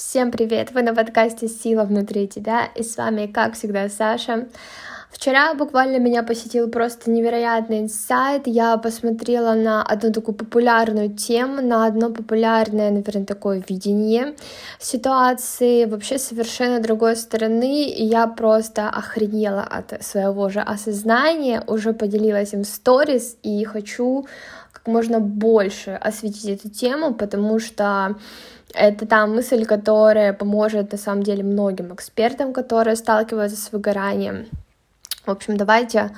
Всем привет! Вы на подкасте «Сила внутри тебя» и с вами, как всегда, Саша. Вчера буквально меня посетил просто невероятный инсайт. Я посмотрела на одну такую популярную тему, на одно популярное, наверное, такое видение ситуации вообще совершенно другой стороны, и я просто охренела от своего же осознания, уже поделилась им в сторис, и хочу как можно больше осветить эту тему, потому что это та мысль, которая поможет на самом деле многим экспертам, которые сталкиваются с выгоранием. В общем, давайте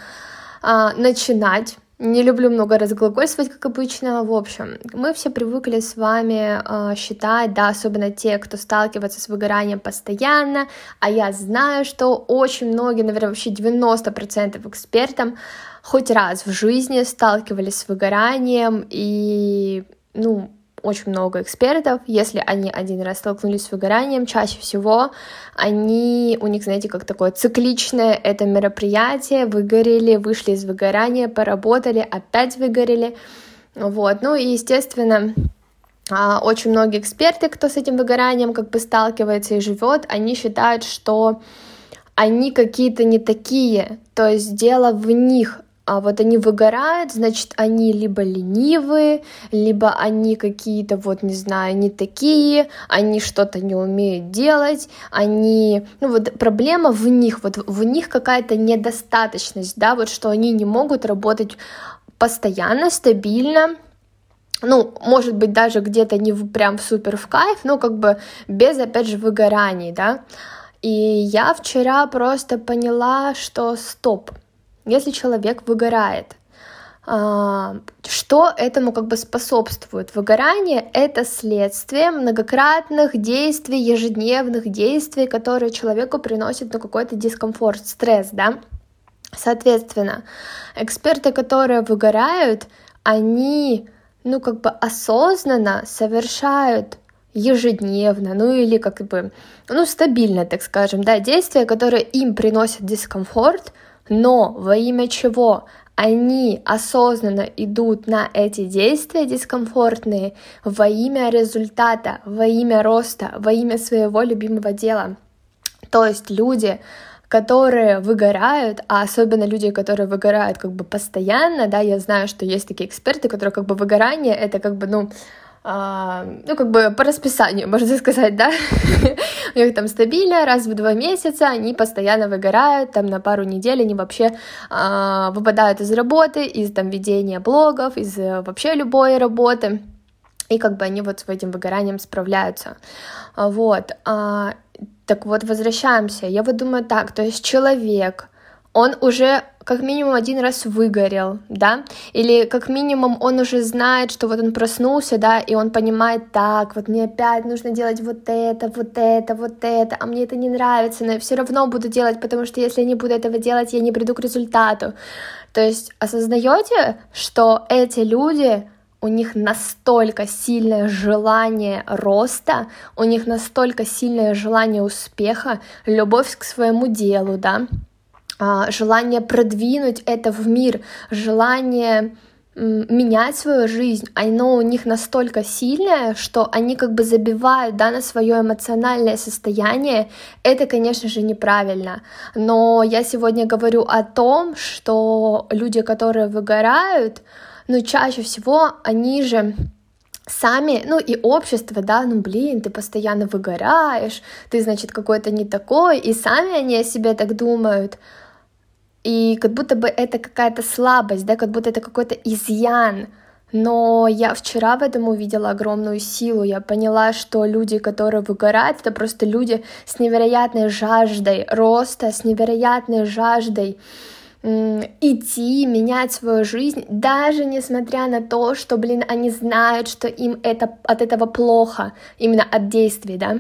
а, начинать. Не люблю много разглагольствовать, как обычно. В общем, мы все привыкли с вами э, считать, да, особенно те, кто сталкивается с выгоранием постоянно, а я знаю, что очень многие, наверное, вообще 90% экспертам хоть раз в жизни сталкивались с выгоранием, и, ну, очень много экспертов, если они один раз столкнулись с выгоранием, чаще всего они, у них, знаете, как такое цикличное это мероприятие, выгорели, вышли из выгорания, поработали, опять выгорели, вот, ну и, естественно, а, очень многие эксперты, кто с этим выгоранием как бы сталкивается и живет, они считают, что они какие-то не такие, то есть дело в них, а вот они выгорают, значит, они либо ленивые, либо они какие-то, вот, не знаю, не такие, они что-то не умеют делать, они, ну вот проблема в них, вот в них какая-то недостаточность, да, вот что они не могут работать постоянно, стабильно, ну, может быть, даже где-то не прям супер в кайф, но как бы без, опять же, выгораний, да. И я вчера просто поняла, что стоп, если человек выгорает, а, что этому как бы способствует? Выгорание — это следствие многократных действий, ежедневных действий, которые человеку приносят ну, какой-то дискомфорт, стресс, да? Соответственно, эксперты, которые выгорают, они, ну, как бы осознанно совершают ежедневно, ну или как бы, ну, стабильно, так скажем, да, действия, которые им приносят дискомфорт, но во имя чего они осознанно идут на эти действия дискомфортные во имя результата, во имя роста, во имя своего любимого дела. То есть люди, которые выгорают, а особенно люди, которые выгорают как бы постоянно, да, я знаю, что есть такие эксперты, которые как бы выгорание, это как бы, ну, ну, как бы по расписанию, можно сказать, да, у них там стабильно, раз в два месяца они постоянно выгорают, там на пару недель они вообще а, выпадают из работы, из там ведения блогов, из э, вообще любой работы, и как бы они вот с этим выгоранием справляются, вот, а, так вот, возвращаемся, я вот думаю так, то есть человек, он уже как минимум один раз выгорел, да, или как минимум он уже знает, что вот он проснулся, да, и он понимает, так, вот мне опять нужно делать вот это, вот это, вот это, а мне это не нравится, но я все равно буду делать, потому что если я не буду этого делать, я не приду к результату. То есть осознаете, что эти люди, у них настолько сильное желание роста, у них настолько сильное желание успеха, любовь к своему делу, да, желание продвинуть это в мир, желание менять свою жизнь, оно у них настолько сильное, что они как бы забивают да, на свое эмоциональное состояние. Это, конечно же, неправильно. Но я сегодня говорю о том, что люди, которые выгорают, ну, чаще всего они же сами, ну и общество, да, ну блин, ты постоянно выгораешь, ты, значит, какой-то не такой, и сами они о себе так думают, и как будто бы это какая-то слабость, да, как будто это какой-то изъян. Но я вчера в этом увидела огромную силу. Я поняла, что люди, которые выгорают, это просто люди с невероятной жаждой роста, с невероятной жаждой идти, менять свою жизнь, даже несмотря на то, что, блин, они знают, что им это, от этого плохо, именно от действий, да,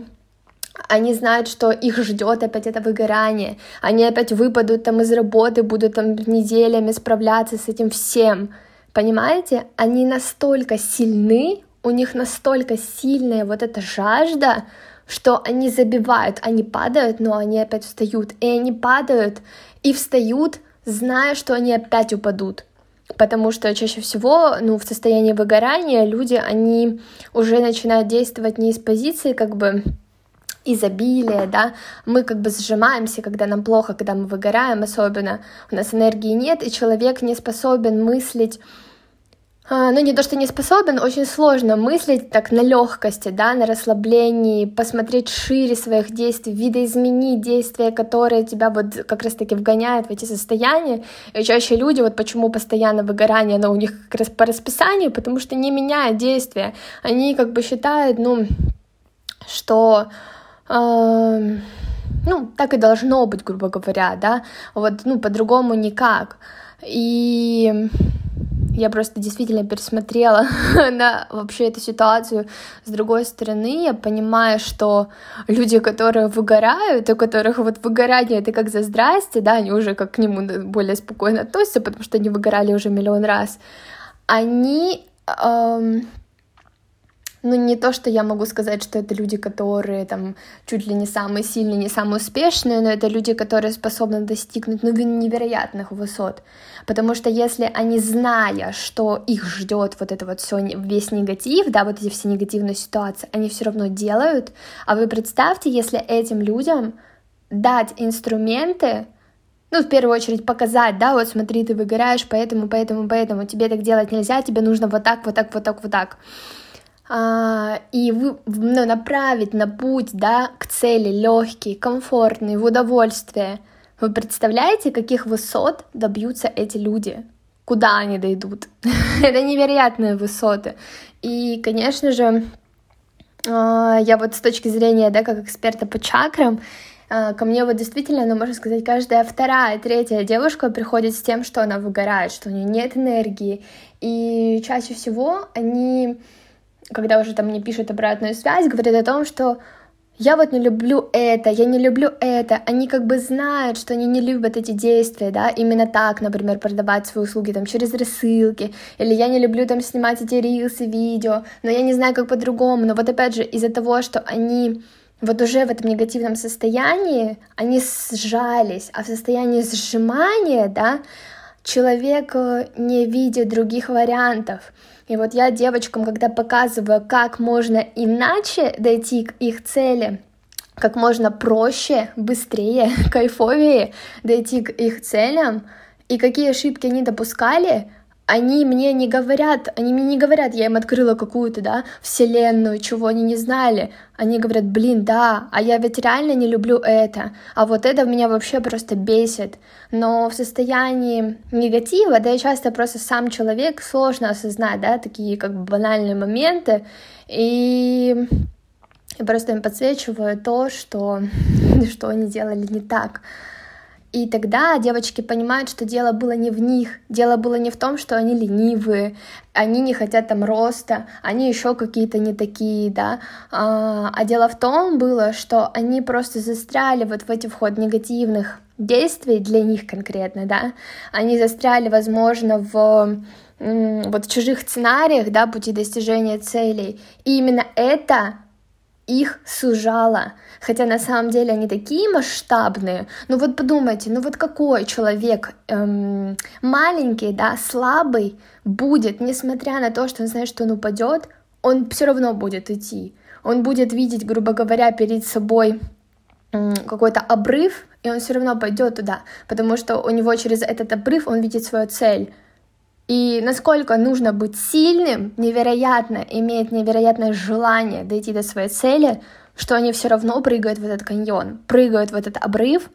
они знают, что их ждет опять это выгорание, они опять выпадут там из работы, будут там неделями справляться с этим всем. Понимаете? Они настолько сильны, у них настолько сильная вот эта жажда, что они забивают, они падают, но они опять встают, и они падают и встают, зная, что они опять упадут. Потому что чаще всего, ну, в состоянии выгорания люди, они уже начинают действовать не из позиции, как бы, изобилие, да, мы как бы сжимаемся, когда нам плохо, когда мы выгораем особенно, у нас энергии нет, и человек не способен мыслить ну, не то, что не способен, очень сложно мыслить так на легкости, да, на расслаблении, посмотреть шире своих действий, видоизменить действия, которые тебя вот как раз-таки вгоняют в эти состояния. И чаще люди, вот почему постоянно выгорание, оно у них как раз по расписанию, потому что не меняют действия. Они как бы считают, ну, что... Э, ну, так и должно быть, грубо говоря, да, вот, ну, по-другому никак. И я просто действительно пересмотрела на вообще эту ситуацию с другой стороны. Я понимаю, что люди, которые выгорают, у которых вот выгорание это как за здрасте, да, они уже как к нему более спокойно относятся, потому что они выгорали уже миллион раз, они эм, ну, не то, что я могу сказать, что это люди, которые там чуть ли не самые сильные, не самые успешные, но это люди, которые способны достигнуть ну, невероятных высот. Потому что если они, зная, что их ждет вот это вот все, весь негатив, да, вот эти все негативные ситуации, они все равно делают, а вы представьте, если этим людям дать инструменты, ну, в первую очередь показать, да, вот смотри, ты выгораешь, поэтому, поэтому, поэтому, тебе так делать нельзя, тебе нужно вот так, вот так, вот так, вот так и вы, ну, направить на путь, да, к цели легкий, комфортный, в удовольствие. Вы представляете, каких высот добьются эти люди? Куда они дойдут? Это невероятные высоты. И, конечно же, а, я вот с точки зрения, да, как эксперта по чакрам, а, ко мне вот действительно, ну, можно сказать, каждая вторая, третья девушка приходит с тем, что она выгорает, что у нее нет энергии. И чаще всего они когда уже там мне пишут обратную связь, говорят о том, что я вот не люблю это, я не люблю это. Они как бы знают, что они не любят эти действия, да, именно так, например, продавать свои услуги там через рассылки, или я не люблю там снимать эти рилсы, видео, но я не знаю, как по-другому. Но вот опять же, из-за того, что они вот уже в этом негативном состоянии, они сжались, а в состоянии сжимания, да, человек э, не видит других вариантов. И вот я девочкам, когда показываю, как можно иначе дойти к их цели, как можно проще, быстрее, кайфовее дойти к их целям, и какие ошибки они допускали, они мне не говорят, они мне не говорят, я им открыла какую-то, да, вселенную, чего они не знали. Они говорят, блин, да, а я ведь реально не люблю это, а вот это меня вообще просто бесит. Но в состоянии негатива, да, и часто просто сам человек сложно осознать, да, такие как бы банальные моменты, и я просто им подсвечиваю то, что, что они делали не так. И тогда девочки понимают, что дело было не в них, дело было не в том, что они ленивые, они не хотят там роста, они еще какие-то не такие, да, а, а дело в том было, что они просто застряли вот в эти вход негативных действий для них конкретно, да, они застряли, возможно, в вот в чужих сценариях, да, пути достижения целей, и именно это их сужало. Хотя на самом деле они такие масштабные. Ну вот подумайте, ну вот какой человек эм, маленький, да, слабый будет, несмотря на то, что он знает, что он упадет, он все равно будет идти. Он будет видеть, грубо говоря, перед собой какой-то обрыв, и он все равно пойдет туда, потому что у него через этот обрыв он видит свою цель. И насколько нужно быть сильным, невероятно, иметь невероятное желание дойти до своей цели, что они все равно прыгают в этот каньон, прыгают в этот обрыв.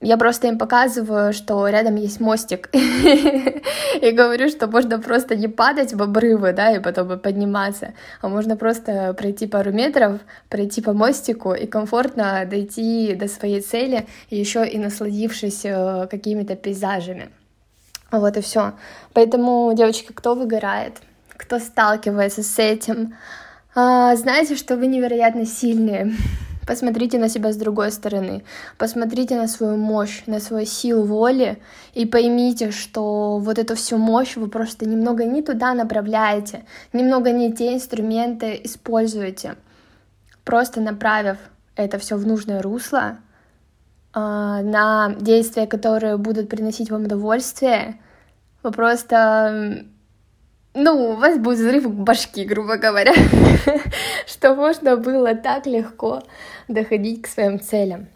Я просто им показываю, что рядом есть мостик. И говорю, что можно просто не падать в обрывы, да, и потом подниматься, а можно просто пройти пару метров, пройти по мостику и комфортно дойти до своей цели, еще и насладившись э, какими-то пейзажами. Вот и все. Поэтому, девочки, кто выгорает, кто сталкивается с этим, а, знаете, что вы невероятно сильные. Посмотрите на себя с другой стороны, посмотрите на свою мощь, на свою силу воли и поймите, что вот эту всю мощь вы просто немного не туда направляете, немного не те инструменты используете. Просто направив это все в нужное русло, на действия, которые будут приносить вам удовольствие, вы просто ну, у вас будет взрыв башки, грубо говоря, что можно было так легко доходить к своим целям.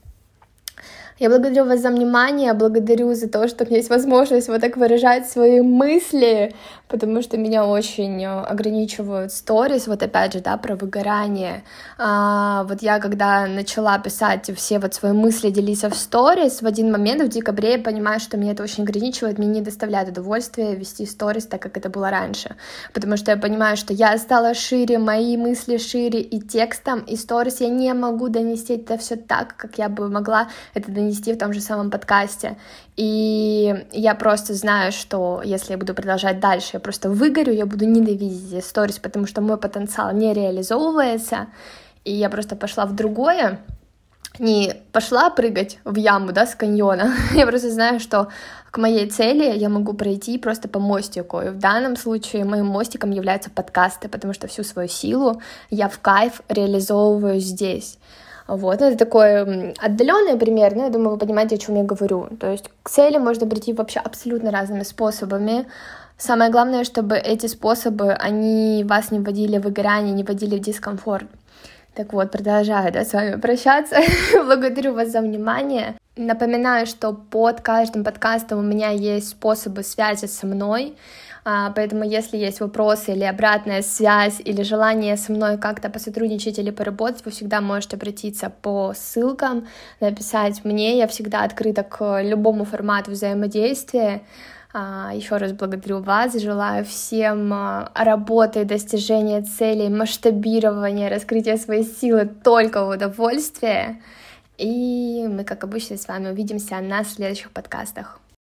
Я благодарю вас за внимание, благодарю за то, что у меня есть возможность вот так выражать свои мысли, потому что меня очень э, ограничивают сторис, вот опять же, да, про выгорание. А, вот я, когда начала писать все вот свои мысли, делиться в сторис, в один момент в декабре я понимаю, что меня это очень ограничивает, мне не доставляет удовольствия вести сторис так, как это было раньше, потому что я понимаю, что я стала шире, мои мысли шире, и текстом, и сторис я не могу донести это все так, как я бы могла это донести в том же самом подкасте. И я просто знаю, что если я буду продолжать дальше, я просто выгорю, я буду ненавидеть сторис, потому что мой потенциал не реализовывается, и я просто пошла в другое, не пошла прыгать в яму, да, с каньона, я просто знаю, что к моей цели я могу пройти просто по мостику, и в данном случае моим мостиком являются подкасты, потому что всю свою силу я в кайф реализовываю здесь. Вот, ну, это такой отдаленный пример, но я думаю, вы понимаете, о чем я говорю. То есть к цели можно прийти вообще абсолютно разными способами. Самое главное, чтобы эти способы, они вас не вводили в выгорание, не вводили в дискомфорт. Так вот, продолжаю да, с вами прощаться. Благодарю вас за внимание. Напоминаю, что под каждым подкастом у меня есть способы связи со мной. А, поэтому, если есть вопросы или обратная связь, или желание со мной как-то посотрудничать или поработать, вы всегда можете обратиться по ссылкам, написать мне. Я всегда открыта к любому формату взаимодействия. А, Еще раз благодарю вас, желаю всем а, работы, достижения целей, масштабирования, раскрытия своей силы только в удовольствие. И мы, как обычно, с вами увидимся на следующих подкастах.